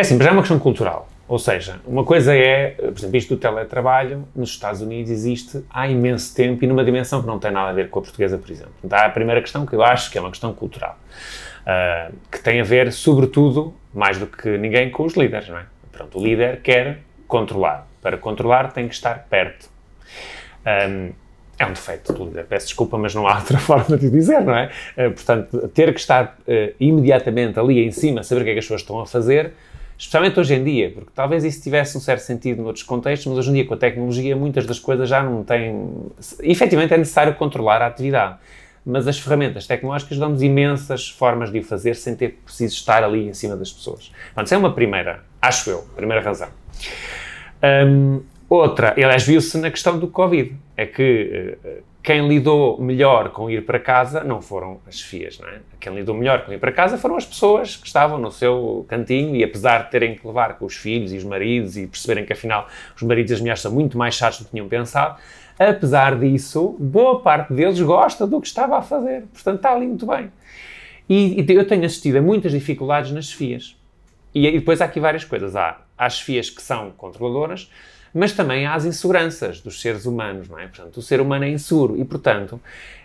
É assim, já é uma questão cultural. Ou seja, uma coisa é, por exemplo, isto do teletrabalho, nos Estados Unidos existe há imenso tempo e numa dimensão que não tem nada a ver com a portuguesa, por exemplo. Então, há a primeira questão que eu acho que é uma questão cultural, uh, que tem a ver, sobretudo, mais do que ninguém, com os líderes, não é? Pronto, o líder quer controlar. Para controlar tem que estar perto. Um, é um defeito do líder, peço desculpa, mas não há outra forma de dizer, não é? Uh, portanto, ter que estar uh, imediatamente ali em cima, saber o que é que as pessoas estão a fazer, especialmente hoje em dia, porque talvez isso tivesse um certo sentido noutros contextos, mas hoje em dia com a tecnologia muitas das coisas já não têm... Efetivamente é necessário controlar a atividade, mas as ferramentas tecnológicas dão-nos imensas formas de o fazer sem ter preciso estar ali em cima das pessoas. Portanto, isso é uma primeira, acho eu, primeira razão. Um, outra, aliás, viu-se na questão do Covid, é que uh, quem lidou melhor com ir para casa não foram as FIAs, não é? Quem lidou melhor com ir para casa foram as pessoas que estavam no seu cantinho e apesar de terem que levar com os filhos e os maridos e perceberem que afinal os maridos e as mulheres são muito mais chatos do que tinham pensado, apesar disso, boa parte deles gosta do que estava a fazer. Portanto, está ali muito bem. E, e eu tenho assistido a muitas dificuldades nas FIAs. E, e depois há aqui várias coisas. Há, as FIAs que são controladoras, mas também há as inseguranças dos seres humanos, não é? Portanto, o ser humano é inseguro e, portanto,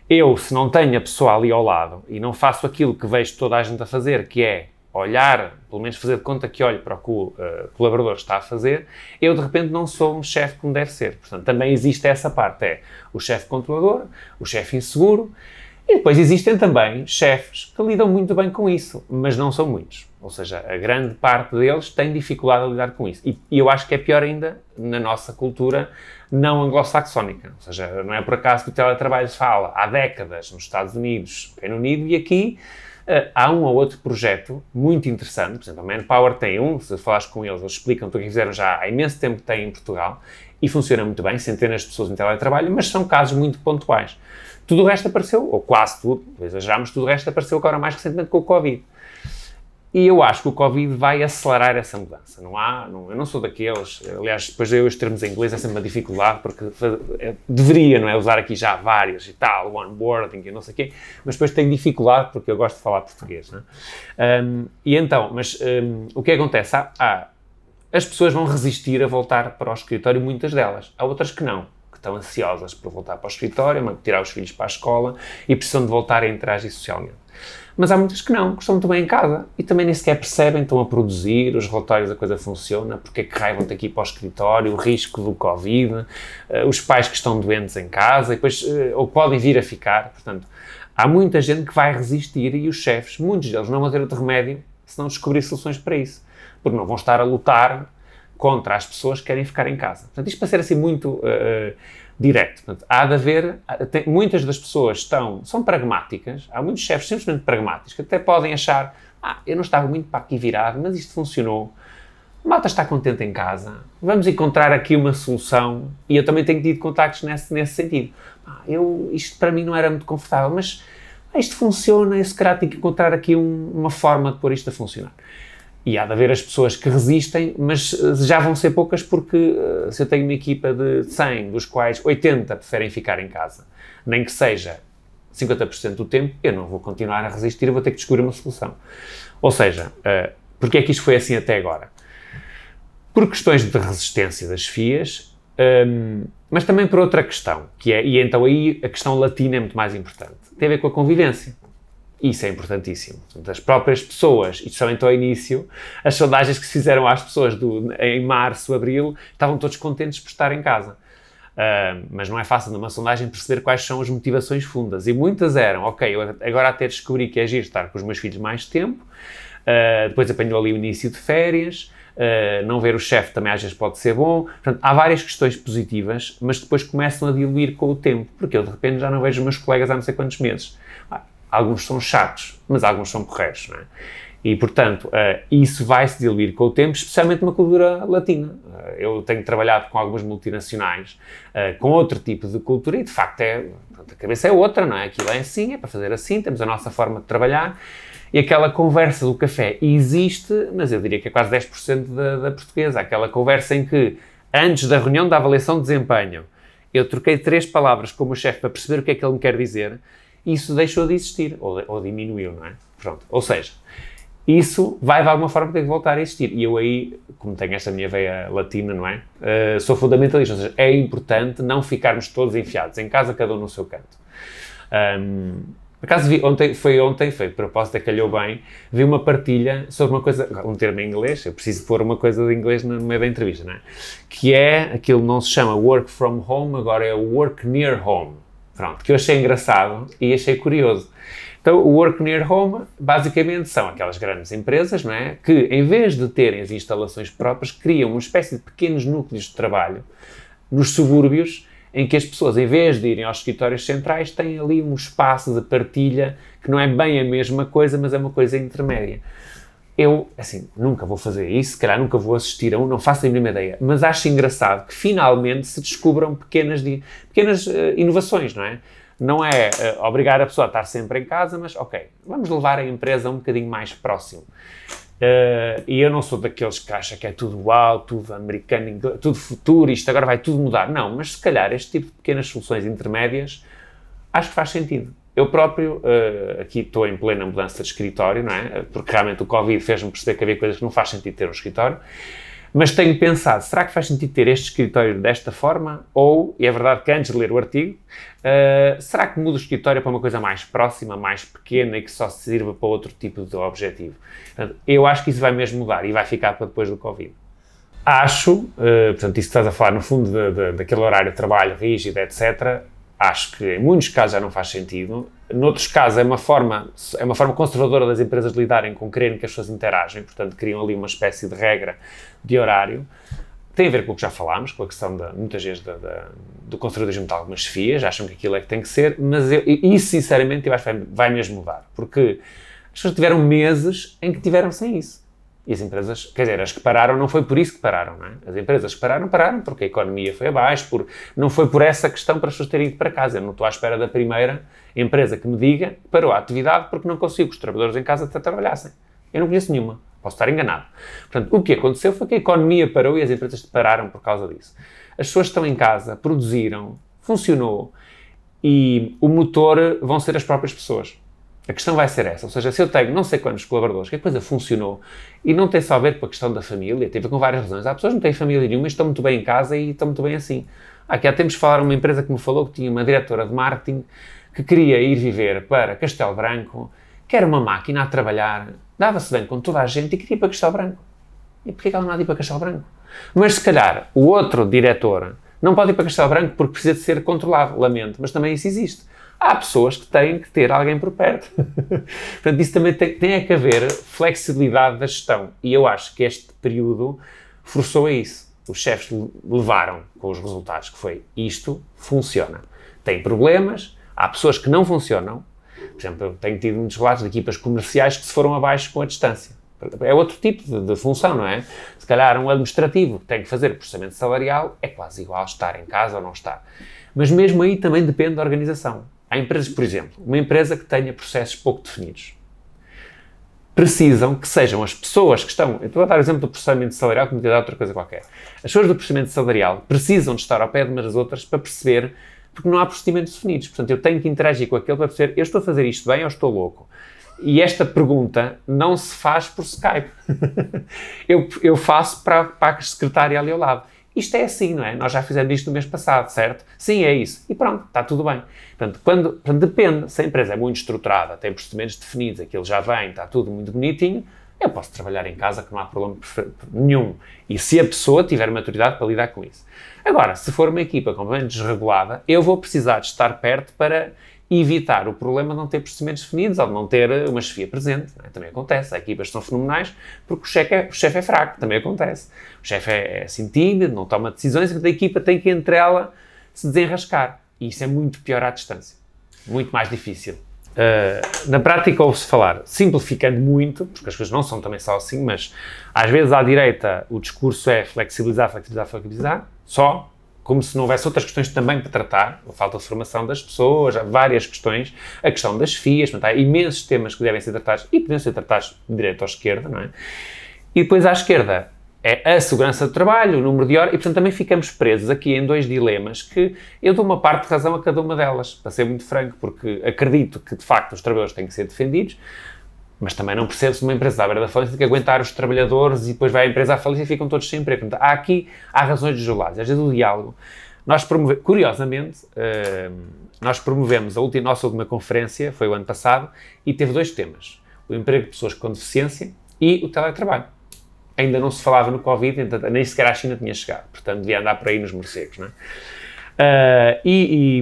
eu, se não tenho a pessoa ali ao lado e não faço aquilo que vejo toda a gente a fazer, que é olhar, pelo menos fazer de conta que olho para o que o uh, colaborador está a fazer, eu de repente não sou um chefe como deve ser. Portanto, também existe essa parte, é o chefe controlador, o chefe inseguro, e depois existem também chefes que lidam muito bem com isso, mas não são muitos. Ou seja, a grande parte deles tem dificuldade a lidar com isso. E, e eu acho que é pior ainda na nossa cultura não anglo-saxónica. Ou seja, não é por acaso que o teletrabalho se fala há décadas nos Estados Unidos, Reino Unido, e aqui uh, há um ou outro projeto muito interessante. Por exemplo, a Manpower tem um, se falares com eles, eles explicam tudo o que fizeram já há imenso tempo que tem em Portugal, e funciona muito bem, centenas de pessoas em teletrabalho, mas são casos muito pontuais. Tudo o resto apareceu, ou quase tudo, exageramos, tudo o resto apareceu agora mais recentemente com o Covid. E eu acho que o Covid vai acelerar essa mudança. Não há, não, eu não sou daqueles, aliás, depois eu os termos em inglês é sempre uma dificuldade, porque é, deveria, não é, usar aqui já vários e tal, onboarding e não sei o quê, mas depois tenho dificuldade porque eu gosto de falar português, é? Um, e então, mas um, o que acontece? Há, há, as pessoas vão resistir a voltar para o escritório, muitas delas. Há outras que não estão ansiosas por voltar para o escritório, tirar os filhos para a escola e precisam de voltar a interagir socialmente. Mas há muitas que não, que estão muito bem em casa e também nem sequer percebem, estão a produzir, os relatórios, a coisa funciona, porque é que que ir para o escritório, o risco do Covid, uh, os pais que estão doentes em casa, e depois, uh, ou podem vir a ficar. Portanto, há muita gente que vai resistir e os chefes, muitos deles, não vão ter outro remédio se não descobrir soluções para isso. Porque não vão estar a lutar contra as pessoas que querem ficar em casa. Portanto, isto para ser assim muito uh, direto. Portanto, há de haver, tem, muitas das pessoas estão, são pragmáticas, há muitos chefes simplesmente pragmáticos, que até podem achar, ah, eu não estava muito para aqui virado, mas isto funcionou, a malta está contente em casa, vamos encontrar aqui uma solução, e eu também tenho tido contactos nesse, nesse sentido. Ah, eu, isto para mim não era muito confortável, mas ah, isto funciona, eu se calhar tenho que encontrar aqui um, uma forma de pôr isto a funcionar. E há de haver as pessoas que resistem, mas eh, já vão ser poucas porque uh, se eu tenho uma equipa de 100, dos quais 80 preferem ficar em casa, nem que seja 50% do tempo, eu não vou continuar a resistir, vou ter que descobrir uma solução. Ou seja, uh, porque é que isto foi assim até agora? Por questões de resistência das FIAs, ehm, mas também por outra questão, que é, e então aí a questão latina é muito mais importante, tem a ver com a convivência. Isso é importantíssimo. Portanto, as próprias pessoas, e somente ao início, as sondagens que se fizeram às pessoas do, em março, abril, estavam todos contentes por estar em casa. Uh, mas não é fácil numa sondagem perceber quais são as motivações fundas. E muitas eram, ok, eu agora até descobri que é giro estar com os meus filhos mais tempo, uh, depois apanhou ali o início de férias, Uh, não ver o chefe também às vezes pode ser bom. Portanto, há várias questões positivas, mas depois começam a diluir com o tempo, porque eu de repente já não vejo os meus colegas há não sei quantos meses. Alguns são chatos, mas alguns são corretos, não é? E, portanto, uh, isso vai se diluir com o tempo, especialmente numa cultura latina. Uh, eu tenho trabalhado com algumas multinacionais uh, com outro tipo de cultura e, de facto, é, a cabeça é outra, não é? Aquilo é assim, é para fazer assim, temos a nossa forma de trabalhar e aquela conversa do café existe, mas eu diria que é quase 10% da, da portuguesa. Aquela conversa em que, antes da reunião da avaliação de desempenho, eu troquei três palavras com o meu chefe para perceber o que é que ele me quer dizer, isso deixou de existir, ou, ou diminuiu, não é? Pronto. Ou seja, isso vai de alguma forma ter que voltar a existir. E eu aí, como tenho esta minha veia latina, não é? Uh, sou fundamentalista, ou seja, é importante não ficarmos todos enfiados em casa, cada um no seu canto. Um, acaso vi, ontem, foi ontem, foi de propósito, calhou bem, vi uma partilha sobre uma coisa, um termo em inglês, eu preciso pôr uma coisa de inglês no meio da entrevista, não é? Que é, aquilo não se chama work from home, agora é work near home. Pronto, que eu achei engraçado e achei curioso. Então, o Work Near Home, basicamente, são aquelas grandes empresas, não é? Que, em vez de terem as instalações próprias, criam uma espécie de pequenos núcleos de trabalho nos subúrbios, em que as pessoas, em vez de irem aos escritórios centrais, têm ali um espaço de partilha que não é bem a mesma coisa, mas é uma coisa intermédia. Eu, assim, nunca vou fazer isso, se calhar nunca vou assistir a um, não faço a mínima ideia, mas acho engraçado que finalmente se descubram pequenas, pequenas uh, inovações, não é? não é uh, obrigar a pessoa a estar sempre em casa, mas ok, vamos levar a empresa um bocadinho mais próximo. Uh, e eu não sou daqueles que acha que é tudo uau, tudo americano, tudo futuro, isto agora vai tudo mudar. Não, mas se calhar este tipo de pequenas soluções intermédias acho que faz sentido. Eu próprio, uh, aqui estou em plena mudança de escritório, não é? Porque realmente o Covid fez-me perceber que havia coisas que não faz sentido ter um escritório. Mas tenho pensado, será que faz sentido ter este escritório desta forma? Ou, e é verdade que antes de ler o artigo, uh, será que muda o escritório para uma coisa mais próxima, mais pequena e que só sirva para outro tipo de objetivo? Portanto, eu acho que isso vai mesmo mudar e vai ficar para depois do Covid. Acho, uh, portanto, isso que estás a falar, no fundo, de, de, daquele horário de trabalho rígido, etc., acho que em muitos casos já não faz sentido. Noutros casos é uma forma, é uma forma conservadora das empresas lidarem com quererem que as pessoas interagem, portanto criam ali uma espécie de regra de horário. Tem a ver com o que já falámos, com a questão, de, muitas vezes, da, da, do conservadorismo de algumas chefias, acham que aquilo é que tem que ser, mas eu, isso, sinceramente, eu acho que vai, vai mesmo mudar, porque as pessoas tiveram meses em que tiveram sem isso. E as empresas, quer dizer, as que pararam não foi por isso que pararam, não é? As empresas que pararam, pararam porque a economia foi abaixo, por, não foi por essa questão para as pessoas terem ido para casa. Eu não estou à espera da primeira empresa que me diga que parou a atividade porque não consigo que os trabalhadores em casa trabalhassem. Eu não conheço nenhuma. Posso estar enganado. Portanto, o que aconteceu foi que a economia parou e as empresas pararam por causa disso. As pessoas estão em casa, produziram, funcionou e o motor vão ser as próprias pessoas. A questão vai ser essa, ou seja, se eu tenho não sei quantos colaboradores, que a coisa funcionou, e não tem só a ver com a questão da família, tem a ver com várias razões. Há pessoas que não têm família nenhuma, estão muito bem em casa e estão muito bem assim. Aqui há tempos falaram uma empresa que me falou que tinha uma diretora de marketing que queria ir viver para Castelo Branco, que era uma máquina a trabalhar, dava-se bem com toda a gente e queria ir para Castelo Branco. E porquê que ela não há de ir para Castelo Branco? Mas se calhar o outro diretor não pode ir para Castelo Branco porque precisa de ser controlado, lamento, mas também isso existe há pessoas que têm que ter alguém por perto. Portanto, isso também tem, tem que haver flexibilidade da gestão. E eu acho que este período forçou a isso. Os chefes levaram com os resultados, que foi isto funciona. Tem problemas, há pessoas que não funcionam. Por exemplo, eu tenho tido muitos relatos de equipas comerciais que se foram abaixo com a distância. É outro tipo de, de, função, não é? Se calhar um administrativo que tem que fazer processamento salarial é quase igual estar em casa ou não estar. Mas mesmo aí também depende da organização. Há empresas, por exemplo, uma empresa que tenha processos pouco definidos. Precisam que sejam as pessoas que estão. Eu estou a dar o exemplo do processamento salarial, como dar outra coisa qualquer. As pessoas do processamento salarial precisam de estar ao pé de umas das outras para perceber, porque não há procedimentos definidos. Portanto, eu tenho que interagir com aquele para perceber, eu estou a fazer isto bem ou estou louco? E esta pergunta não se faz por Skype. eu, eu faço para, para a secretária ali ao lado. Isto é assim, não é? Nós já fizemos isto no mês passado, certo? Sim, é isso. E pronto, está tudo bem. Portanto, quando, portanto, depende. Se a empresa é muito estruturada, tem procedimentos definidos, aquilo já vem, está tudo muito bonitinho, eu posso trabalhar em casa que não há problema nenhum. E se a pessoa tiver maturidade para lidar com isso. Agora, se for uma equipa completamente desregulada, eu vou precisar de estar perto para evitar o problema de não ter procedimentos definidos ou de não ter uma chefia presente. É? Também acontece. Há equipas que são fenomenais porque o chefe é, é fraco. Também acontece. O chefe é, é assim tímido, não toma decisões e a equipa tem que, entre ela, se desenrascar. E isso é muito pior à distância. Muito mais difícil. Uh, na prática ouve-se falar, simplificando muito, porque as coisas não são também só assim, mas às vezes à direita o discurso é flexibilizar, flexibilizar, flexibilizar, só, como se não houvesse outras questões também para tratar, a falta de formação das pessoas, há várias questões, a questão das FIAs, há imensos temas que devem ser tratados e podem ser tratados de direita ou esquerda, não é? E depois à esquerda é a segurança do trabalho, o número de horas, e portanto também ficamos presos aqui em dois dilemas que eu dou uma parte de razão a cada uma delas, para ser muito franco, porque acredito que de facto os trabalhadores têm que ser defendidos, mas também não percebo se uma empresa à beira da falência que aguentar os trabalhadores e depois vai a empresa à falência e ficam todos sem emprego. Há aqui, há razões desoladas. Às vezes o diálogo, nós promovemos, curiosamente, uh, nós promovemos a última, nossa última conferência, foi o ano passado, e teve dois temas. O emprego de pessoas com deficiência e o teletrabalho ainda não se falava no Covid, então, nem sequer a China tinha chegado, portanto devia andar por aí nos morcegos, não é? Uh, e, e,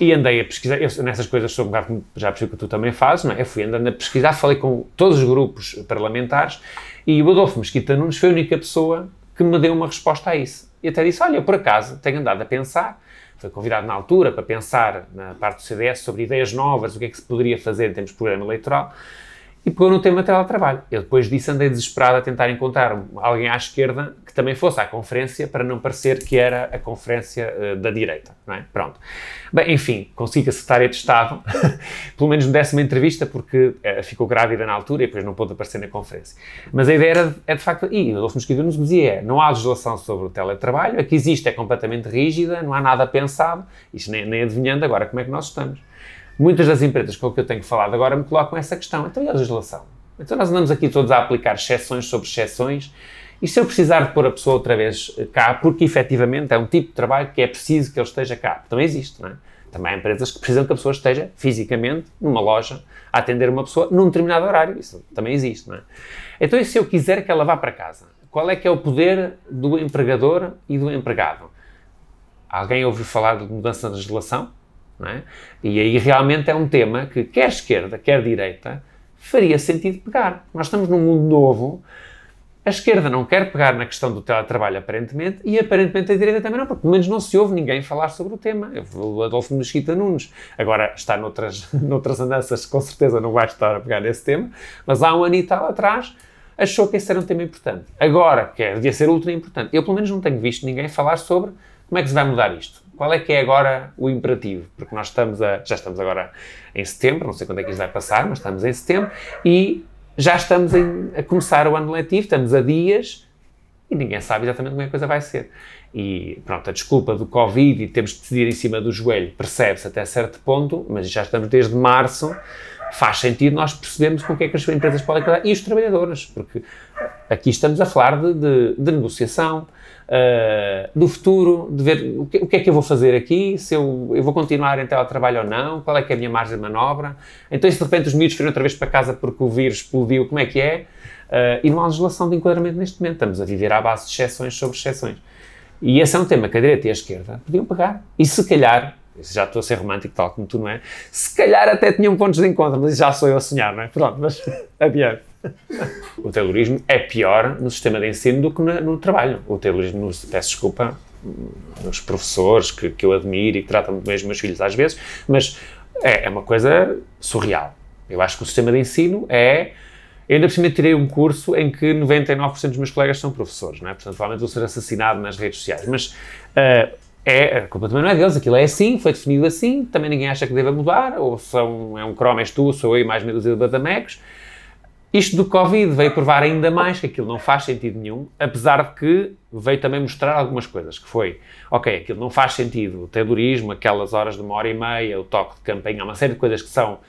e, andei a pesquisar, eu nessas coisas sou um bocado, já percebi que tu também fazes, não é? Eu fui andando a pesquisar, falei com todos os grupos parlamentares e o Adolfo Mesquita Nunes foi a única pessoa que me deu uma resposta a isso. E até disse, olha, por acaso, tenho andado a pensar, foi convidado na altura para pensar na parte do CDS sobre ideias novas, o que é que se poderia fazer em termos de programa eleitoral, e pegou no tema teletrabalho. Eu depois disso andei desesperado a tentar encontrar alguém à esquerda que também fosse à conferência para não parecer que era a conferência uh, da direita, não é? Pronto. Bem, enfim, consegui que a secretária de Estado pelo menos me desse uma entrevista porque uh, ficou grávida na altura e depois não pôde aparecer na conferência. Mas a ideia era, é de facto, e Adolfo Mosquito nos dizia, é, não há legislação sobre o teletrabalho, a que existe é completamente rígida, não há nada pensado, isto nem, nem adivinhando agora como é que nós estamos. Muitas das empresas com que eu tenho falado agora me colocam essa questão. Então, e a legislação? Então, nós andamos aqui todos a aplicar exceções sobre exceções. E se eu precisar de pôr a pessoa outra vez cá, porque efetivamente é um tipo de trabalho que é preciso que ele esteja cá? Também existe, não é? Também há empresas que precisam que a pessoa esteja fisicamente numa loja a atender uma pessoa num determinado horário. Isso também existe, não é? Então, e se eu quiser que ela vá para casa? Qual é que é o poder do empregador e do empregado? Alguém ouviu falar de mudança na legislação? É? E aí realmente é um tema que, quer esquerda, quer direita, faria sentido pegar. Nós estamos num mundo novo, a esquerda não quer pegar na questão do teletrabalho, aparentemente, e aparentemente a direita também não, porque pelo menos não se ouve ninguém falar sobre o tema. O Adolfo Mesquita Nunes agora está noutras, noutras andanças, com certeza não vai estar a pegar nesse tema, mas há um ano e tal atrás achou que esse era um tema importante. Agora quer, devia ser ultra importante. Eu pelo menos não tenho visto ninguém falar sobre como é que se vai mudar isto? Qual é que é agora o imperativo? Porque nós estamos a, já estamos agora em setembro, não sei quando é que isto vai passar, mas estamos em setembro e já estamos em, a começar o ano letivo, estamos a dias e ninguém sabe exatamente como é que a coisa vai ser. E pronto, a desculpa do Covid e temos de decidir em cima do joelho percebe-se até certo ponto, mas já estamos desde março, faz sentido nós percebemos com o que é que as empresas podem cuidar e os trabalhadores, porque aqui estamos a falar de, de, de negociação, do futuro, de ver o que, o que, é que eu vou fazer aqui, se eu, eu vou continuar em teletrabalho ou não, qual é que é a minha margem de manobra. Então, se de repente os miúdos foram outra vez para casa porque o vírus explodiu, como é que é? Uh, e não há legislação de enquadramento neste momento. Estamos a viver à base de exceções sobre exceções. E esse é um tema que a direita e a esquerda podiam pegar. E se calhar, já estou a ser romântico, tal como tu não é, se calhar até tinham pontos de encontro, mas já sou eu a sonhar, não é? Pronto, mas adiante. o terrorismo é pior no sistema de ensino do que no, no trabalho. O terrorismo, peço desculpa, nos professores que, que eu admiro e que tratam muito bem os meus filhos às vezes, mas é, é uma coisa surreal. Eu acho que o sistema de ensino é. Eu ainda por cima tirei um curso em que 99% dos meus colegas são professores, não é? Portanto, provavelmente vou ser assassinado nas redes sociais. Mas uh, é, a culpa também não é deles, aquilo é assim, foi definido assim, também ninguém acha que deva mudar, ou são, é um Chrome, és tu, sou eu e mais meia de badamecos. Isto do Covid veio provar ainda mais que aquilo não faz sentido nenhum, apesar de que veio também mostrar algumas coisas, que foi, ok, aquilo não faz sentido, o terrorismo, aquelas horas de uma hora e meia, o toque de campanha, uma série de coisas que são,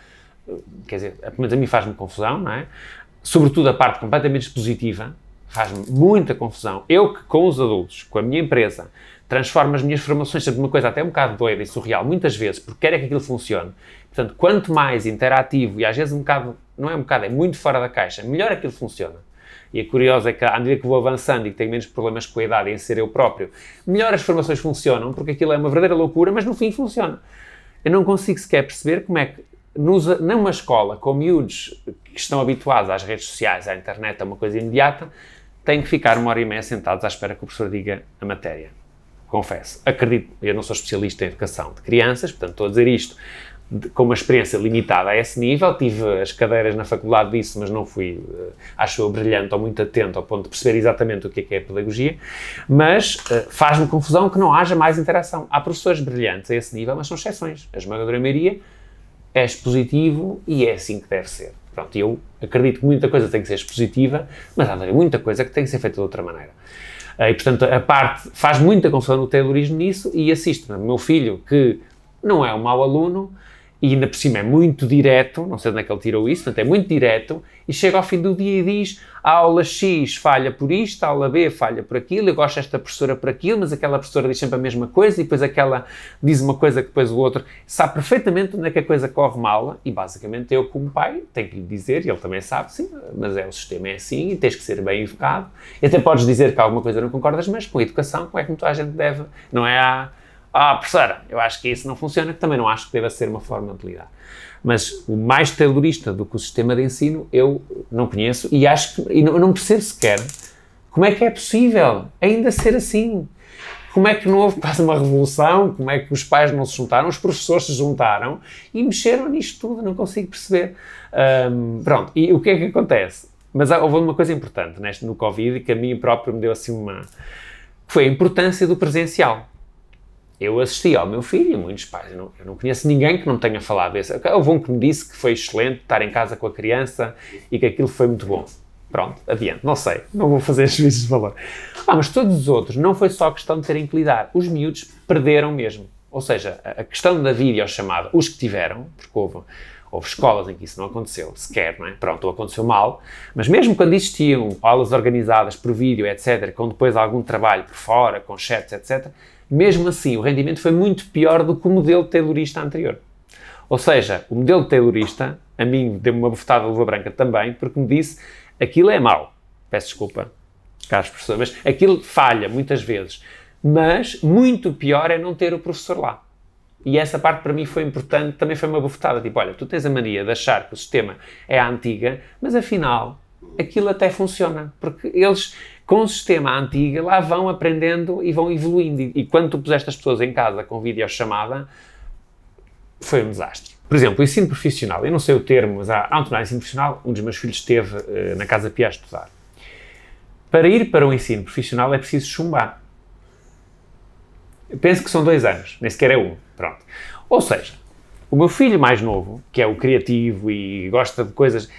quer dizer, pelo menos a mim faz-me confusão, não é? Sobretudo a parte completamente expositiva, faz-me muita confusão. Eu que com os adultos, com a minha empresa, transformo as minhas formações sempre numa coisa até um bocado doida e surreal, muitas vezes, porque quero é que aquilo funcione. Portanto, quanto mais interativo e às vezes um bocado não é um bocado, é muito fora da caixa, melhor aquilo funciona. E a curiosa é que, à medida que vou avançando e que tenho menos problemas com a idade em ser eu próprio, melhor as formações funcionam, porque aquilo é uma verdadeira loucura, mas no fim funciona. Eu não consigo sequer perceber como é que, nos, numa escola com miúdos que estão habituados às redes sociais, à internet, a uma coisa imediata, têm que ficar uma hora e meia sentados à espera que o professor diga a matéria. Confesso. Acredito, eu não sou especialista em educação de crianças, portanto estou a dizer isto com uma experiência limitada a esse nível, tive as cadeiras na faculdade disso, mas não fui, uh, acho eu, brilhante ou muito atento ao ponto de perceber exatamente o que é, que é a pedagogia, mas uh, faz-me confusão que não haja mais interação. Há professores brilhantes a esse nível, mas são exceções. A esmagadora maioria é expositivo e é assim que deve ser. Pronto, eu acredito que muita coisa tem que ser expositiva, mas há muita coisa que tem que ser feita de outra maneira. Uh, e, portanto, a parte faz muita confusão no taylorismo nisso e assisto-me. Meu filho, que não é um mau aluno, e ainda por cima é muito direto, não sei de onde é que ele tirou isso, portanto é muito direto, e chega ao fim do dia e diz: a aula X falha por isto, a aula B falha por aquilo, eu gosto desta professora por aquilo, mas aquela professora diz sempre a mesma coisa, e depois aquela diz uma coisa que depois o outro sabe perfeitamente onde é que a coisa corre mal, e basicamente eu, como pai, tenho que lhe dizer, e ele também sabe, sim, mas é o sistema é assim, e tens que ser bem educado, e até podes dizer que alguma coisa não concordas, mas com a educação, como é que a gente deve, não é ah, professora, eu acho que isso não funciona, que também não acho que deva ser uma forma de lidar. Mas o mais terrorista do que o sistema de ensino eu não conheço e acho que, e não, não percebo sequer como é que é possível ainda ser assim. Como é que não houve quase uma revolução? Como é que os pais não se juntaram? Os professores se juntaram e mexeram nisto tudo? Não consigo perceber. Um, pronto, e o que é que acontece? Mas houve uma coisa importante neste, no Covid que a mim próprio me deu assim uma. foi a importância do presencial eu assisti ao meu filho e muitos pais. Eu não, eu não, conheço ninguém que não tenha falado isso. Houve um que me disse que foi excelente estar em casa com a criança e que aquilo foi muito bom. Pronto, adiante, não sei, não vou fazer juízes de valor. Ah, mas todos os outros, não foi só questão de terem que lidar. Os miúdos perderam mesmo. Ou seja, a questão da videochamada, os que tiveram, porque houve, houve escolas em que isso não aconteceu sequer, não é? Pronto, ou aconteceu mal, mas mesmo quando existiam aulas organizadas por vídeo, etc., com depois algum trabalho por fora, com chats, etc., mesmo assim, o rendimento foi muito pior do que o modelo taylorista anterior. Ou seja, o modelo taylorista, a mim deu-me uma bufetada de luva branca também, porque me disse aquilo é mau. Peço desculpa, caros professores, mas aquilo falha muitas vezes. Mas muito pior é não ter o professor lá. E essa parte para mim foi importante, também foi uma bufetada. Tipo, olha, tu tens a mania de achar que o sistema é a antiga, mas afinal aquilo até funciona. Porque eles, com o sistema antigo, lá vão aprendendo e vão evoluindo. E, e quando tu puseste as pessoas em casa com videochamada, foi um desastre. Por exemplo, o ensino profissional. Eu não sei o termo, mas há, há um ensino profissional. Um dos meus filhos esteve uh, na Casa Pia a estudar. Para ir para o ensino profissional é preciso chumbar. Eu penso que são dois anos, nem sequer é um. Pronto. Ou seja, o meu filho mais novo, que é o criativo e gosta de coisas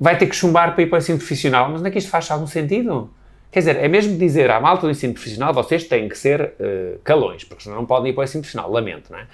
vai ter que chumbar para ir para o ensino profissional, mas não é que isto faz algum sentido? Quer dizer, é mesmo dizer à malta do ensino profissional, vocês têm que ser uh, calões, porque senão não podem ir para o ensino profissional, lamento, não é?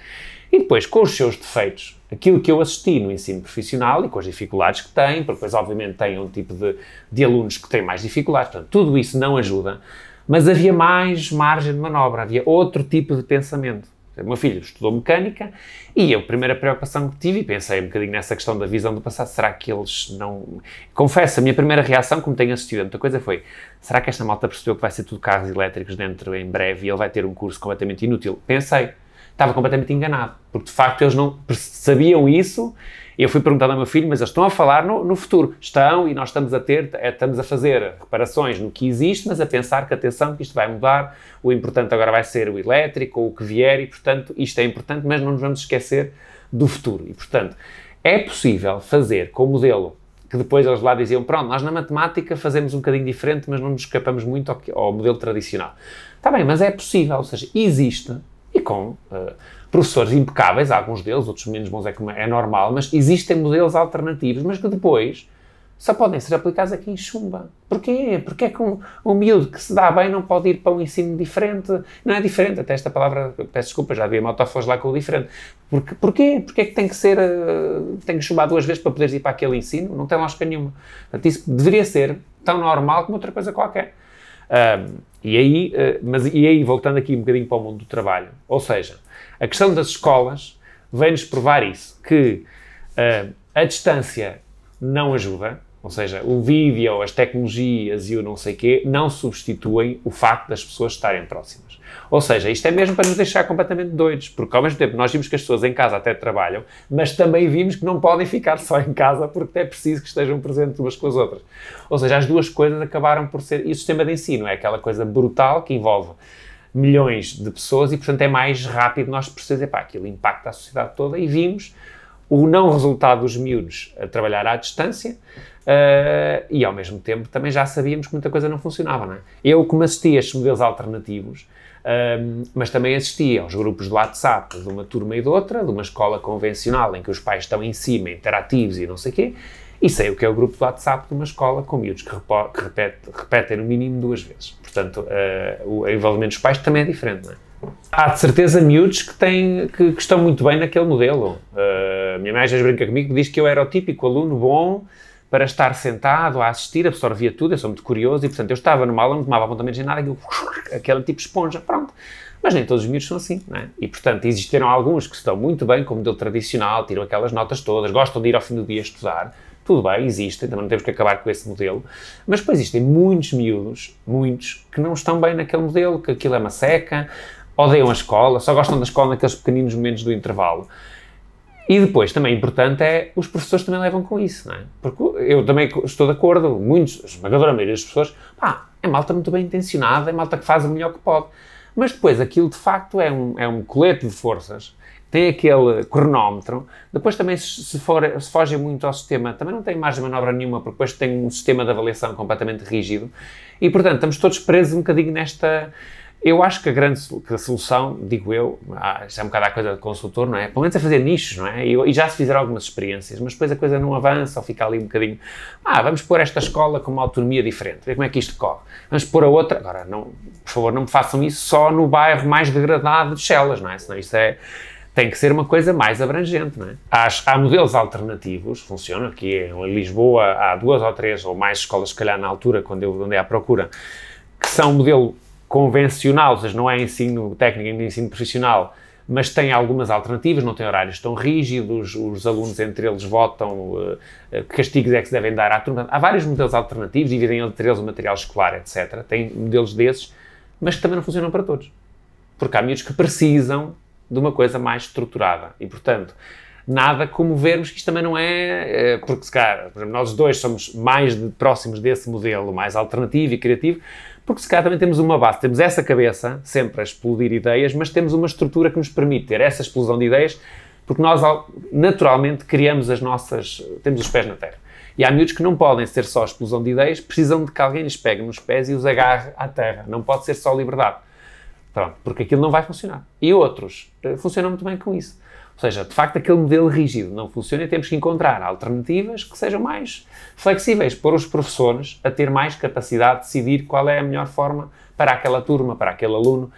E depois, com os seus defeitos, aquilo que eu assisti no ensino profissional e com as dificuldades que tem, porque depois, obviamente, tem um tipo de, de alunos que têm mais dificuldades, portanto, tudo isso não ajuda, mas havia mais margem de manobra, havia outro tipo de pensamento. O meu filho estudou mecânica e a primeira preocupação que tive, e pensei um bocadinho nessa questão da visão do passado, será que eles não. Confesso, a minha primeira reação, como tenho assistido a muita coisa, foi: será que esta malta percebeu que vai ser tudo carros elétricos dentro em breve e ele vai ter um curso completamente inútil? Pensei. Estava completamente enganado, porque de facto eles não sabiam isso eu fui perguntando ao meu filho, mas eles estão a falar no, no, futuro. Estão, e nós estamos a ter, é, estamos a fazer reparações no que existe, mas a pensar que, atenção, que isto vai mudar, o importante agora vai ser o elétrico, ou o que vier, e, portanto, isto é importante, mas não nos vamos esquecer do futuro. E, portanto, é possível fazer com o modelo que depois eles lá diziam, pronto, nós na matemática fazemos um bocadinho diferente, mas não nos escapamos muito ao, ao modelo tradicional. Está bem, mas é possível, ou seja, existe, e com... Uh, professores impecáveis, alguns deles, outros menos bons é, como é normal, mas existem modelos alternativos, mas que depois só podem ser aplicados aqui em chumba. Porquê? Porque é que um, um miúdo que se dá bem não pode ir para um ensino diferente? Não é diferente, até esta palavra, peço desculpa, já devia lá com o diferente. Porque, porquê? Porquê é que tem que ser, uh, tem que chumbar duas vezes para poderes ir para aquele ensino? Não tem lógica nenhuma. Portanto, isso deveria ser tão normal como outra coisa qualquer. Uh, e aí, uh, mas e aí, voltando aqui um bocadinho para o mundo do trabalho, ou seja, a questão das escolas vem-nos provar isso, que uh, a distância não ajuda, ou seja, o vídeo, as tecnologias e o não sei quê não substituem o facto das pessoas estarem próximas. Ou seja, isto é mesmo para nos deixar completamente doidos, porque ao mesmo tempo nós vimos que as pessoas em casa até trabalham, mas também vimos que não podem ficar só em casa porque é preciso que estejam presentes umas com as outras. Ou seja, as duas coisas acabaram por ser. E o sistema de ensino é aquela coisa brutal que envolve milhões de pessoas e, portanto, é mais rápido nós percebermos, pá, aquilo impacta a sociedade toda e vimos o não resultado dos miúdos a trabalhar à distância uh, e, ao mesmo tempo, também já sabíamos que muita coisa não funcionava, não é? Eu, como assisti a estes modelos alternativos, uh, mas também assisti aos grupos de WhatsApp de uma turma e de outra, de uma escola convencional em que os pais estão em cima, interativos e não sei o quê, e sei o que é o grupo de WhatsApp de uma escola com miúdos que, que repete, repetem no mínimo duas vezes. Portanto, uh, o envolvimento dos pais também é diferente, não é? Há de certeza miúdos que, têm, que, que estão muito bem naquele modelo. Uh, minha mãe já brinca comigo, diz que eu era o típico aluno bom para estar sentado a assistir, absorvia tudo, eu sou muito curioso e, portanto, eu estava numa aula, não tomava apontamentos em nada, aquilo, aquele tipo esponja, pronto. Mas nem todos os miúdos são assim, não é? E, portanto, existiram alguns que estão muito bem com o modelo tradicional, tiram aquelas notas todas, gostam de ir ao fim do dia estudar, tudo bem, existem, também não temos que acabar com esse modelo, mas depois existem muitos miúdos, muitos, que não estão bem naquele modelo, que aquilo é uma seca, odeiam a escola, só gostam da escola naqueles pequeninos momentos do intervalo. E depois, também importante é, os professores também levam com isso, não é? Porque eu também estou de acordo, muitos, a esmagadora maioria das pessoas, pá, é malta muito bem intencionada, é malta que faz o melhor que pode. Mas depois aquilo de facto é um, é um colete de forças tem aquele cronómetro, depois também se, for, se fogem muito ao sistema, também não tem de manobra nenhuma, porque depois tem um sistema de avaliação completamente rígido, e portanto estamos todos presos um bocadinho nesta... Eu acho que a grande que a solução, digo eu, ah, já é um bocado a coisa de consultor, não é? Pelo menos é fazer nichos, não é? E, e, já se fizeram algumas experiências, mas depois a coisa não avança ou fica ali um bocadinho. Ah, vamos pôr esta escola com uma autonomia diferente, ver como é que isto corre. Vamos pôr a outra. Agora, não, por favor, não me façam isso só no bairro mais degradado de Chelas, não é? Senão isso é tem que ser uma coisa mais abrangente, não é? Há, há modelos alternativos, funcionam aqui em Lisboa, há duas ou três ou mais escolas, se calhar na altura, quando eu andei à procura, que são um modelo convencional, ou seja, não é ensino técnico, é ensino profissional, mas tem algumas alternativas, não tem horários tão rígidos, os alunos entre eles votam uh, que castigos é que se devem dar à turma. Há vários modelos alternativos, dividem entre eles o material escolar, etc. Tem modelos desses, mas que também não funcionam para todos. Porque há miúdos que precisam de uma coisa mais estruturada. E, portanto, nada como vermos que isto também não é, é porque se calhar, por exemplo, nós dois somos mais de, próximos desse modelo, mais alternativo e criativo, porque se calhar também temos uma base, temos essa cabeça, sempre a explodir ideias, mas temos uma estrutura que nos permite ter essa explosão de ideias, porque nós naturalmente criamos as nossas, temos os pés na terra. E há miúdos que não podem ser só explosão de ideias, precisam de que alguém lhes pegue nos pés e os agarre à terra. Não pode ser só liberdade. Pronto, porque aquilo não vai funcionar. E outros uh, funcionam muito bem com isso. Ou seja, de facto, aquele modelo rígido não funciona e temos que encontrar alternativas que sejam mais flexíveis, para os professores a ter mais capacidade de decidir qual é a melhor forma para aquela turma, para aquele aluno.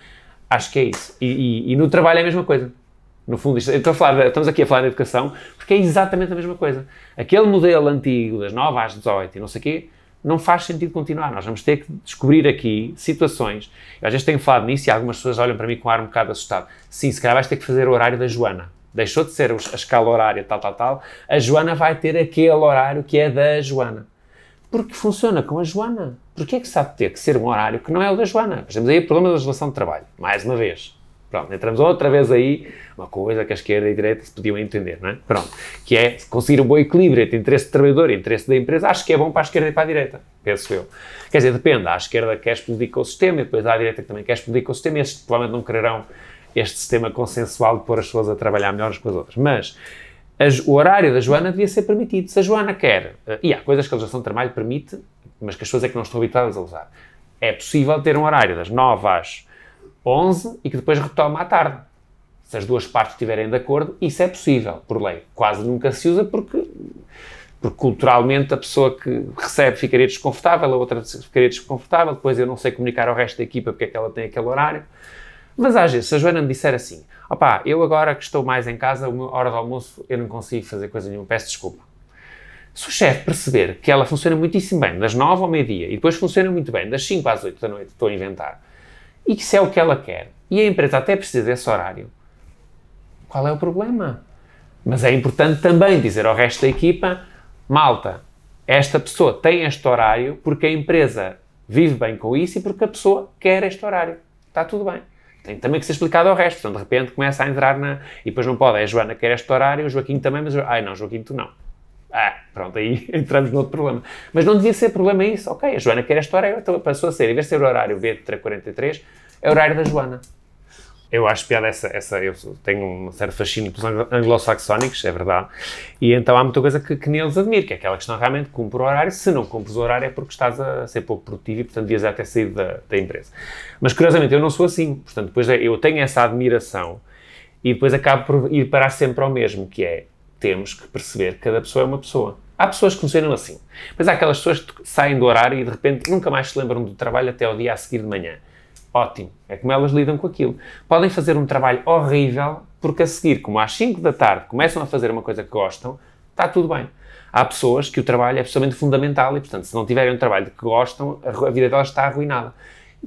Acho que é isso. E, e, e no trabalho é a mesma coisa. No fundo, isto, falar, estamos aqui a falar de educação porque é exatamente a mesma coisa. Aquele modelo antigo, das 9 às 18 e não sei o quê, não faz sentido continuar. Nós vamos ter que descobrir aqui situações. Eu às vezes tenho falado nisso e algumas pessoas olham para mim com um ar um bocado assustado. Sim, se calhar vais ter que fazer o horário da Joana. Deixou de ser a escala horária tal, tal, tal. A Joana vai ter aquele horário que é da Joana. Porque funciona com a Joana. Porquê é que sabe ter que ser um horário que não é o da Joana? Temos aí o problema da legislação de trabalho. Mais uma vez. Pronto, entramos outra vez aí, uma coisa que a esquerda e a direita se podiam entender, não é? Pronto, que é conseguir um bom equilíbrio entre interesse do trabalhador e interesse da empresa, acho que é bom para a esquerda e para a direita, penso eu. Quer dizer, depende, à esquerda quer explodir com o sistema e depois à direita que também quer explodir com o sistema e estes provavelmente não quererão este sistema consensual de pôr as pessoas a trabalhar melhor umas com as outras. Mas as, o horário da Joana devia ser permitido. Se a Joana quer, uh, e há coisas que a legislação de trabalho permite, mas que as pessoas é que não estão habituadas a usar, é possível ter um horário das 9 às 11 e que depois retoma à tarde. Se as duas partes estiverem de acordo, isso é possível, por lei. Quase nunca se usa porque, porque culturalmente a pessoa que recebe ficaria desconfortável, a outra ficaria desconfortável, depois eu não sei comunicar ao resto da equipa porque é que ela tem aquele horário. Mas às vezes, se a Joana me disser assim, opá, eu agora que estou mais em casa, a hora do almoço, eu não consigo fazer coisa nenhuma, peço desculpa. Se o chefe perceber que ela funciona muitíssimo bem das 9 ao meio-dia e depois funciona muito bem das 5 às 8 da noite, estou a inventar, e que se é o que ela quer, e a empresa até precisa desse horário, qual é o problema? Mas é importante também dizer ao resto da equipa: malta, esta pessoa tem este horário porque a empresa vive bem com isso e porque a pessoa quer este horário. Está tudo bem. Tem também que ser explicado ao resto. Então, de repente, começa a entrar na. E depois não pode. É a Joana quer este horário, o Joaquim também, mas. Ai, não, Joaquim, tu não. Ah, pronto, aí entramos no outro problema. Mas não devia ser problema isso. Ok, a Joana quer este horário, então passou a ser, em vez de ser o horário B343, é o horário da Joana. Eu acho piada essa, essa eu tenho um certo fascínio pelos anglo-saxónicos, é verdade, e então há muita coisa que, que neles admiro, que é aquela questão realmente cumpre o horário, se não cumpres o horário é porque estás a ser pouco produtivo e portanto devias até sair da, da empresa. Mas curiosamente eu não sou assim, portanto depois é, eu tenho essa admiração e depois acabo por ir parar sempre ao mesmo, que é, temos que perceber que cada pessoa é uma pessoa. Há pessoas que funcionam assim, mas há aquelas pessoas que saem do horário e de repente nunca mais se lembram do trabalho até ao dia a seguir de manhã ótimo. É como elas lidam com aquilo. Podem fazer um trabalho horrível, porque a seguir, como às 5 da tarde, começam a fazer uma coisa que gostam, está tudo bem. Há pessoas que o trabalho é absolutamente fundamental e, portanto, se não tiverem um trabalho que gostam, a vida delas está arruinada.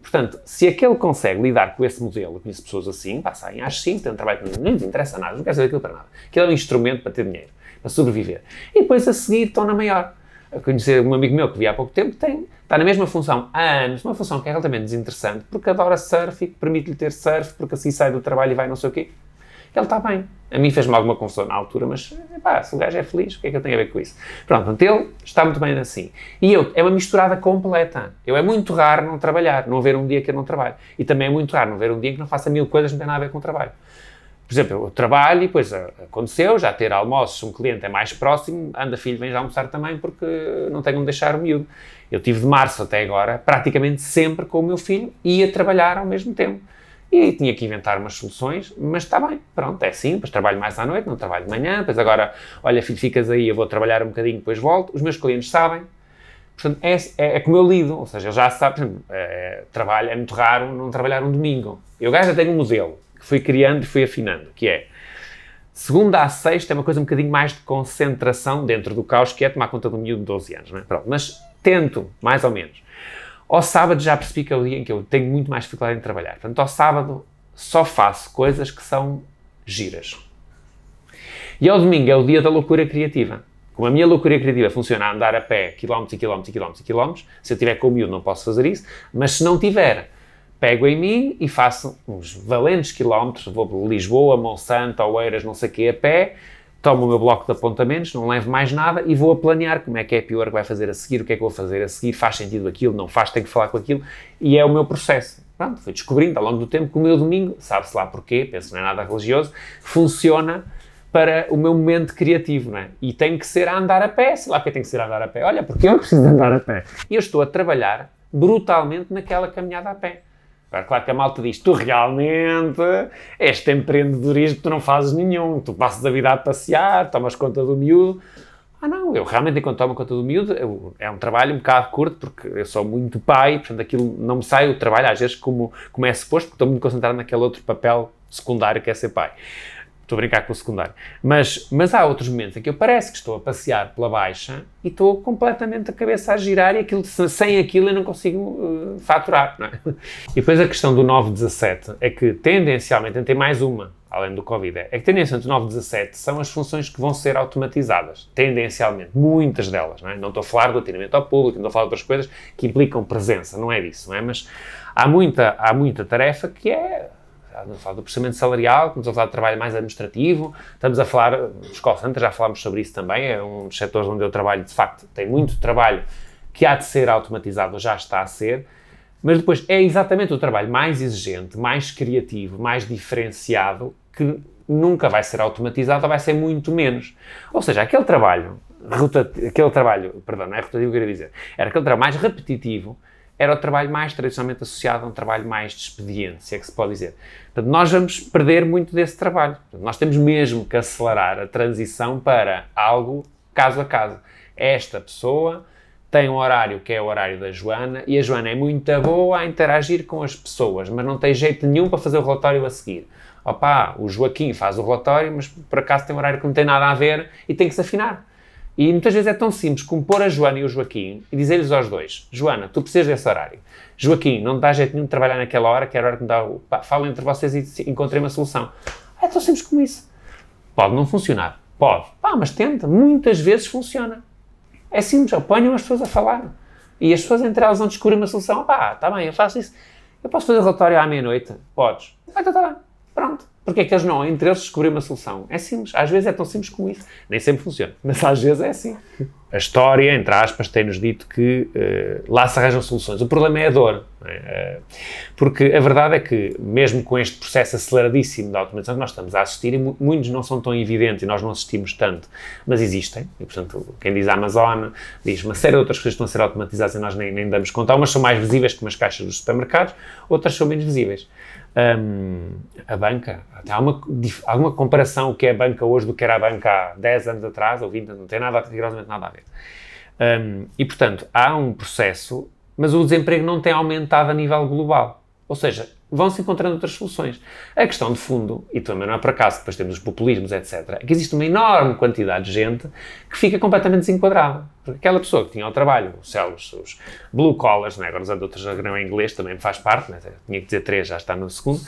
Portanto, se aquele consegue lidar com esse modelo, conheço pessoas assim, pá, saem às 5, têm um trabalho que não lhes interessa nada, não quer saber aquilo para nada. Aquilo é um instrumento para ter dinheiro, para sobreviver. E depois, a seguir, estão na maior a conhecer um amigo meu que vi há pouco tempo, tem, está na mesma função há anos, uma função que é relativamente desinteressante, porque adora surf e permite-lhe ter surf, porque assim sai do trabalho e vai não sei o quê. Ele está bem. A mim fez-me alguma confusão na altura, mas pá, se o gajo é feliz, o que é que eu tenho a ver com isso? Pronto, ele está muito bem assim. E eu, é uma misturada completa. Eu é muito raro não trabalhar, não ver um dia que eu não trabalho. E também é muito raro não ver um dia que não faça mil coisas que não tem nada a ver com o trabalho. Por exemplo, eu trabalho e depois aconteceu, já ter almoços, um cliente é mais próximo, anda filho, vem já almoçar também porque não tenho onde deixar o miúdo. Eu tive de março até agora, praticamente sempre com o meu filho, ia trabalhar ao mesmo tempo. E aí tinha que inventar umas soluções, mas está bem, pronto, é assim, depois trabalho mais à noite, não trabalho de manhã, depois agora, olha filho, ficas aí, eu vou trabalhar um bocadinho, depois volto. Os meus clientes sabem, portanto, é, é, é como eu lido, ou seja, eu já sabe, exemplo, é, trabalho, é muito raro não trabalhar um domingo. Eu, já tenho um modelo, que fui criando e fui afinando, que é segunda à sexta é uma coisa um bocadinho mais de concentração dentro do caos, que é tomar conta do miúdo de 12 anos, não é? Pronto, mas tento, mais ou menos. Ao sábado já percebi que é o dia em que eu tenho muito mais dificuldade em trabalhar. Portanto, ao sábado só faço coisas que são giras. E ao domingo é o dia da loucura criativa. Como a minha loucura criativa funciona a andar a pé quilómetros e quilómetros e quilómetros e quilómetros, se eu tiver com o miúdo não posso fazer isso, mas se não tiver, pego em mim e faço uns valentes quilómetros, vou de Lisboa, Monsanto, Oeiras, não sei o quê, a pé, tomo o meu bloco de apontamentos, não levo mais nada e vou a planear como é que é pior que vai fazer a seguir, o que é que vou fazer a seguir, faz sentido aquilo, não faz, tenho que falar com aquilo, e é o meu processo. Pronto, fui descobrindo ao longo do tempo que o meu domingo, sabe-se lá porquê, penso não é nada religioso, funciona para o meu momento criativo, não é? E tem que ser a andar a pé, sei lá porque tem que ser a andar a pé. Olha, porque eu preciso andar a pé. E eu estou a trabalhar brutalmente naquela caminhada a pé. Agora, claro que a malta diz, tu realmente, este empreendedorismo tu não fazes nenhum, tu passas a vida a passear, tomas conta do miúdo. Ah não, eu realmente enquanto tomo conta do miúdo, eu, é um trabalho um bocado curto, porque eu sou muito pai, portanto aquilo não me sai o trabalho às vezes como, como é suposto, porque estou muito concentrado naquele outro papel secundário que é ser pai. Estou a brincar com o secundário. Mas, mas há outros momentos em que eu parece que estou a passear pela baixa e estou completamente a cabeça a girar e aquilo, sem aquilo eu não consigo uh, faturar. Não é? E depois a questão do 917 é que tendencialmente, tem mais uma, além do Covid, é que tendencialmente o 917 são as funções que vão ser automatizadas. Tendencialmente, muitas delas. Não, é? não estou a falar do atendimento ao público, não estou a falar de outras coisas que implicam presença, não é disso. Não é? Mas há muita, há muita tarefa que é estamos a falar do processamento salarial, estamos a falar de trabalho mais administrativo, estamos a falar dos call centers, já falámos sobre isso também, é um dos setores onde eu trabalho, de facto, tem muito trabalho que há de ser automatizado, já está a ser, mas depois é exatamente o trabalho mais exigente, mais criativo, mais diferenciado, que nunca vai ser automatizado ou vai ser muito menos. Ou seja, aquele trabalho, aquele trabalho, perdão, não é rotativo que eu queria dizer, era aquele trabalho mais repetitivo, era o trabalho mais tradicionalmente associado a um trabalho mais de expediente, se é que se pode dizer. Portanto, nós vamos perder muito desse trabalho. Portanto, nós temos mesmo que acelerar a transição para algo caso a caso. Esta pessoa tem um horário que é o horário da Joana e a Joana é muito boa a interagir com as pessoas, mas não tem jeito nenhum para fazer o relatório a seguir. Opa, o Joaquim faz o relatório, mas por acaso tem um horário que não tem nada a ver e tem que se afinar. E muitas vezes é tão simples como pôr a Joana e o Joaquim e dizer-lhes aos dois: Joana, tu precisas desse horário. Joaquim, não dá jeito nenhum de trabalhar naquela hora, que era a hora que me dá o. Pá, falo entre vocês e encontrei uma solução. É tão simples como isso. Pode não funcionar. Pode. Pá, mas tenta. Muitas vezes funciona. É simples, ponham as pessoas a falar. E as pessoas entre elas vão descobrir uma solução. Pá, está bem, eu faço isso. Eu posso fazer relatório à meia-noite? Podes. Então está bem. Pronto. Porque é que eles não, entre eles, descobrir uma solução? É simples. Às vezes é tão simples como isso. Nem sempre funciona, mas às vezes é assim. A história, entre aspas, tem-nos dito que uh, lá se arranjam soluções. O problema é a dor. É? Uh, porque a verdade é que, mesmo com este processo aceleradíssimo da automatização que nós estamos a assistir, e muitos não são tão evidentes e nós não assistimos tanto, mas existem. E, portanto, quem diz Amazon diz uma série de outras coisas que estão a ser automatizadas e nós nem, nem damos conta. Umas são mais visíveis, como as caixas dos supermercados, outras são menos visíveis. Um, a banca, há alguma, alguma comparação o que é a banca hoje do que era a banca há 10 anos atrás ou 20 anos, não tem nada, rigorosamente nada a ver. Um, e, portanto, há um processo, mas o desemprego não tem aumentado a nível global. Ou seja, vão-se encontrando outras soluções. A questão de fundo, e também não é por acaso, depois temos os populismos, etc., é que existe uma enorme quantidade de gente que fica completamente desenquadrada. Aquela pessoa que tinha o trabalho, os céus, os blue collars, né? agora usando outros jargão em inglês, também faz parte, né? tinha que dizer três, já está no segundo.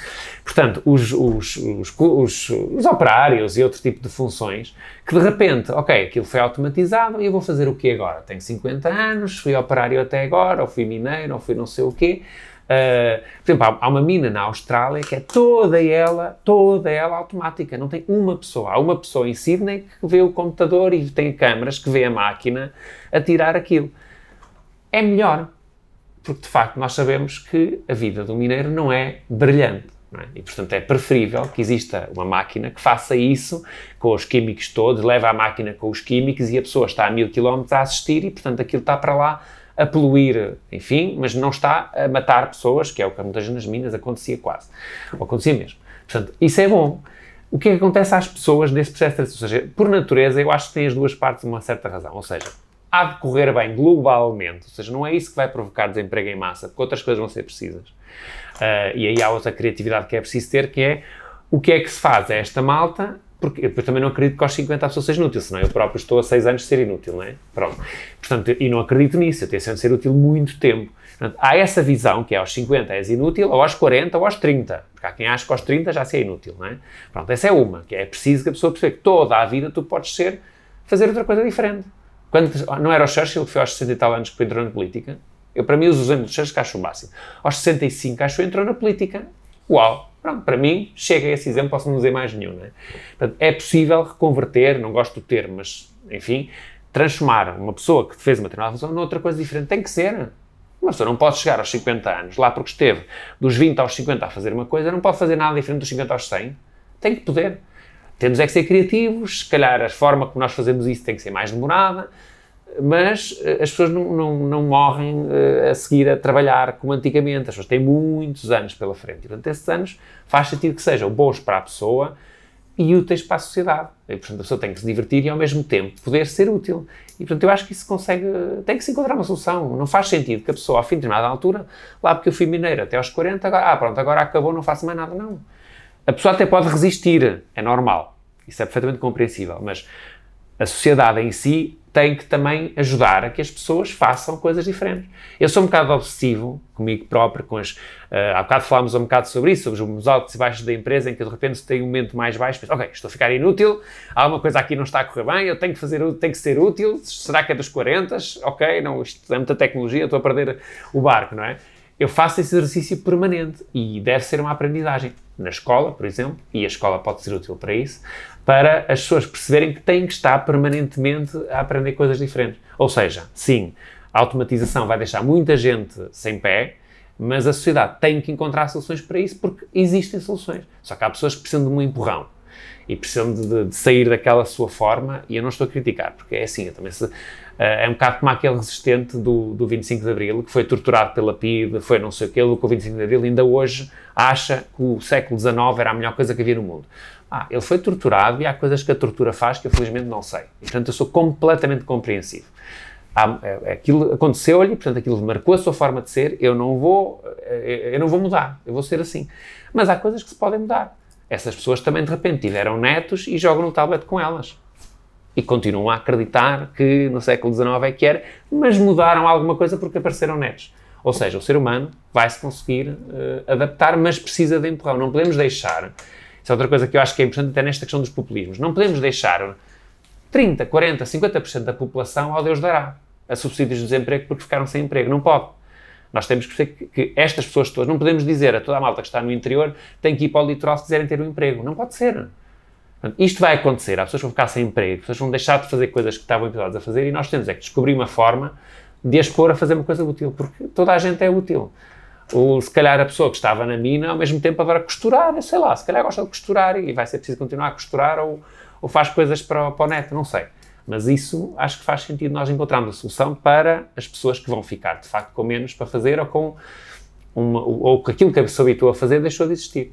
Portanto, os, os, os, os, os operários e outro tipo de funções que de repente, ok, aquilo foi automatizado e eu vou fazer o quê agora? Tenho 50 anos, fui operário até agora, ou fui mineiro, ou fui não sei o quê Uh, por exemplo, há, há, uma mina na Austrália que é toda ela, toda ela automática, não tem uma pessoa. Há uma pessoa em Sydney que vê o computador e tem câmaras que vê a máquina a tirar aquilo. É melhor, porque de facto nós sabemos que a vida do mineiro não é brilhante. Não é? E portanto é preferível que exista uma máquina que faça isso com os químicos todos, leva a máquina com os químicos e a pessoa está a mil quilómetros a assistir e portanto aquilo está para lá a poluir, enfim, mas não está a matar pessoas, que é o que muitas nas minas acontecia quase. Ou acontecia mesmo. Portanto, isso é bom. O que é que acontece às pessoas nesse processo de transição? Ou seja, por natureza, eu acho que tem as duas partes uma certa razão. Ou seja, há de correr bem globalmente, ou seja, não é isso que vai provocar desemprego em massa, porque outras coisas vão ser precisas. Uh, e aí há outra criatividade que é preciso ter, que é o que é que se faz a esta malta porque eu também não acredito que aos 50 a pessoa seja inútil, senão eu próprio estou a 6 anos de ser inútil, não é? Pronto. Portanto, e não acredito nisso, eu tenho de ser útil muito tempo. Portanto, há essa visão que é aos 50 és inútil, ou aos 40 ou aos 30. Porque há quem acha que aos 30 já se é inútil, não é? Pronto, essa é uma, que é preciso que a pessoa perceba que toda a vida tu podes ser, fazer outra coisa diferente. Quando, não era o Churchill que foi aos 60 e tal anos que entrou na política? Eu, para mim, os exemplos do Churchill acho o máximo. Aos 65 acho que entrou na política. Uau! Pronto, para mim, chega esse exemplo, posso não dizer mais nenhum. É? Portanto, é possível reconverter, não gosto do termo, mas, enfim, transformar uma pessoa que fez uma determinada função noutra coisa diferente. Tem que ser. Uma pessoa não pode chegar aos 50 anos, lá porque esteve dos 20 aos 50 a fazer uma coisa, não pode fazer nada diferente dos 50 aos 100. Tem que poder. Temos é que ser criativos, se calhar a forma como nós fazemos isso tem que ser mais demorada, mas uh, as pessoas não, não, não morrem uh, a seguir a trabalhar como antigamente. As pessoas têm muitos anos pela frente. E, portanto, esses anos faz sentido que sejam bons para a pessoa e úteis para a sociedade. E, portanto, a pessoa tem que se divertir e, ao mesmo tempo, poder ser útil. E, portanto, eu acho que isso consegue... Tem que se encontrar uma solução. Não faz sentido que a pessoa, a fim de determinada altura, lá porque eu fui mineiro até aos 40, agora, ah, pronto, agora acabou, não faço mais nada. Não. A pessoa até pode resistir. É normal. Isso é perfeitamente compreensível. Mas a sociedade em si tem que também ajudar a que as pessoas façam coisas diferentes. Eu sou um bocado obsessivo comigo próprio, com as. Uh, há bocado falámos um bocado sobre isso, sobre os altos e baixos da empresa, em que de repente tem um momento mais baixo, penso, ok, estou a ficar inútil, há uma coisa aqui não está a correr bem, eu tenho que fazer, tenho que ser útil, será que é dos 40? Ok, não, isto é muita tecnologia, estou a perder o barco, não é? Eu faço esse exercício permanente e deve ser uma aprendizagem. Na escola, por exemplo, e a escola pode ser útil para isso, para as pessoas perceberem que têm que estar permanentemente a aprender coisas diferentes. Ou seja, sim, a automatização vai deixar muita gente sem pé, mas a sociedade tem que encontrar soluções para isso porque existem soluções. Só que há pessoas que precisam de um empurrão e precisam de, de, sair daquela sua forma e eu não estou a criticar, porque é assim, eu também se, uh, é um bocado como aquele resistente do, do 25 de Abril, que foi torturado pela PIDE, foi não sei o que, com o 25 de Abril ainda hoje acha que o século XIX era a melhor coisa que havia no mundo. Ah, ele foi torturado e há coisas que a tortura faz que eu felizmente não sei. E, portanto, eu sou completamente compreensivo. Há, é, é, aquilo aconteceu-lhe, portanto, aquilo marcou a sua forma de ser, eu não vou, é, eu não vou mudar, eu vou ser assim. Mas há coisas que se podem mudar. Essas pessoas também, de repente, tiveram netos e jogam no tablet com elas. E continuam a acreditar que no século XIX é que era, mas mudaram alguma coisa porque apareceram netos. Ou seja, o ser humano vai se conseguir uh, adaptar, mas precisa de empurrão. Não podemos deixar isso é outra coisa que eu acho que é importante até nesta questão dos populismos. Não podemos deixar 30, 40, 50% da população, ao Deus dará, a subsídios de desemprego porque ficaram sem emprego. Não pode. Nós temos que perceber que, estas pessoas todas, não podemos dizer a toda a malta que está no interior tem que ir para o litoral se quiserem ter um emprego. Não pode ser. Portanto, isto vai acontecer, as pessoas vão ficar sem emprego, as pessoas vão deixar de fazer coisas que estavam habituadas a fazer e nós temos é que descobrir uma forma de as pôr a fazer uma coisa útil, porque toda a gente é útil. Ou se calhar a pessoa que estava na mina, ao mesmo tempo adora costurar, sei lá, se calhar gosta de costurar e vai ser preciso continuar a costurar ou, ou faz coisas para, para o neto, não sei. Mas isso acho que faz sentido nós encontrarmos a solução para as pessoas que vão ficar de facto com menos para fazer ou com uma, ou aquilo que a pessoa habituou a fazer deixou de existir.